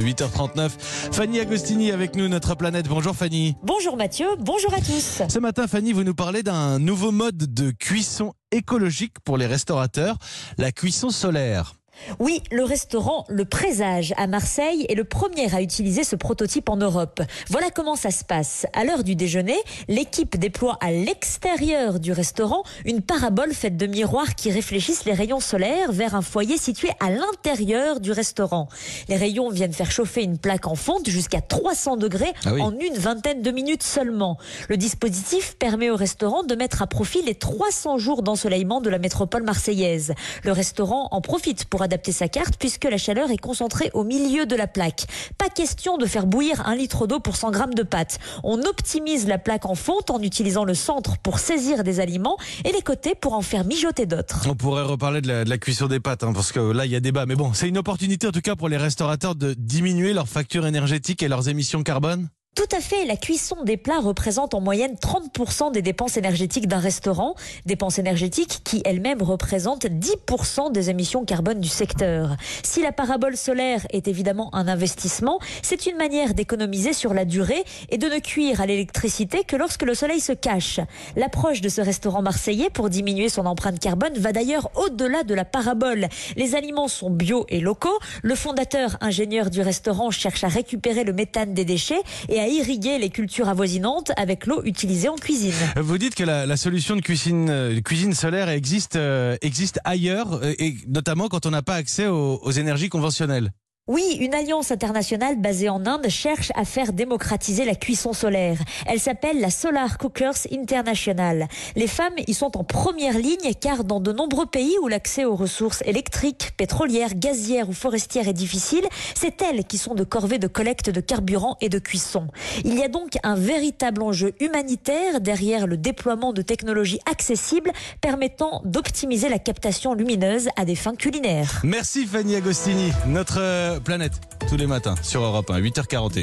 8h39. Fanny Agostini avec nous, notre planète. Bonjour Fanny. Bonjour Mathieu, bonjour à tous. Ce matin, Fanny, vous nous parlez d'un nouveau mode de cuisson écologique pour les restaurateurs, la cuisson solaire. Oui, le restaurant Le Présage à Marseille est le premier à utiliser ce prototype en Europe. Voilà comment ça se passe. À l'heure du déjeuner, l'équipe déploie à l'extérieur du restaurant une parabole faite de miroirs qui réfléchissent les rayons solaires vers un foyer situé à l'intérieur du restaurant. Les rayons viennent faire chauffer une plaque en fonte jusqu'à 300 degrés Ah oui. en une vingtaine de minutes seulement. Le dispositif permet au restaurant de mettre à profit les 300 jours d'ensoleillement de la métropole marseillaise. Le restaurant en profite pour adapter sa carte puisque la chaleur est concentrée au milieu de la plaque. Pas question de faire bouillir un litre d'eau pour 100 grammes de pâte. On optimise la plaque en fonte en utilisant le centre pour saisir des aliments et les côtés pour en faire mijoter d'autres. On pourrait reparler de la, cuisson des pâtes, hein, parce que là, il y a débat. Mais bon, c'est une opportunité en tout cas pour les restaurateurs de diminuer leur facture énergétique et leurs émissions carbone. Tout à fait, la cuisson des plats représente en moyenne 30% des dépenses énergétiques d'un restaurant, dépenses énergétiques qui elles-mêmes représentent 10% des émissions carbone du secteur. Si la parabole solaire est évidemment un investissement, c'est une manière d'économiser sur la durée et de ne cuire à l'électricité que lorsque le soleil se cache. L'approche de ce restaurant marseillais pour diminuer son empreinte carbone va d'ailleurs au-delà de la parabole. Les aliments sont bio et locaux. Le fondateur ingénieur du restaurant cherche à récupérer le méthane des déchets et à irriguer les cultures avoisinantes avec l'eau utilisée en cuisine. Vous dites que la, solution de cuisine, euh, cuisine solaire existe, euh, existe ailleurs, euh, et notamment quand on n'a pas accès aux énergies conventionnelles. Oui, une alliance internationale basée en Inde cherche à faire démocratiser la cuisson solaire. Elle s'appelle la Solar Cookers International. Les femmes y sont en première ligne car dans de nombreux pays où l'accès aux ressources électriques, pétrolières, gazières ou forestières est difficile, c'est elles qui sont de corvée de collecte de carburant et de cuisson. Il y a donc un véritable enjeu humanitaire derrière le déploiement de technologies accessibles permettant d'optimiser la captation lumineuse à des fins culinaires. Merci Fanny Agostini, euh, planète, tous les matins sur Europe 1, 8h41.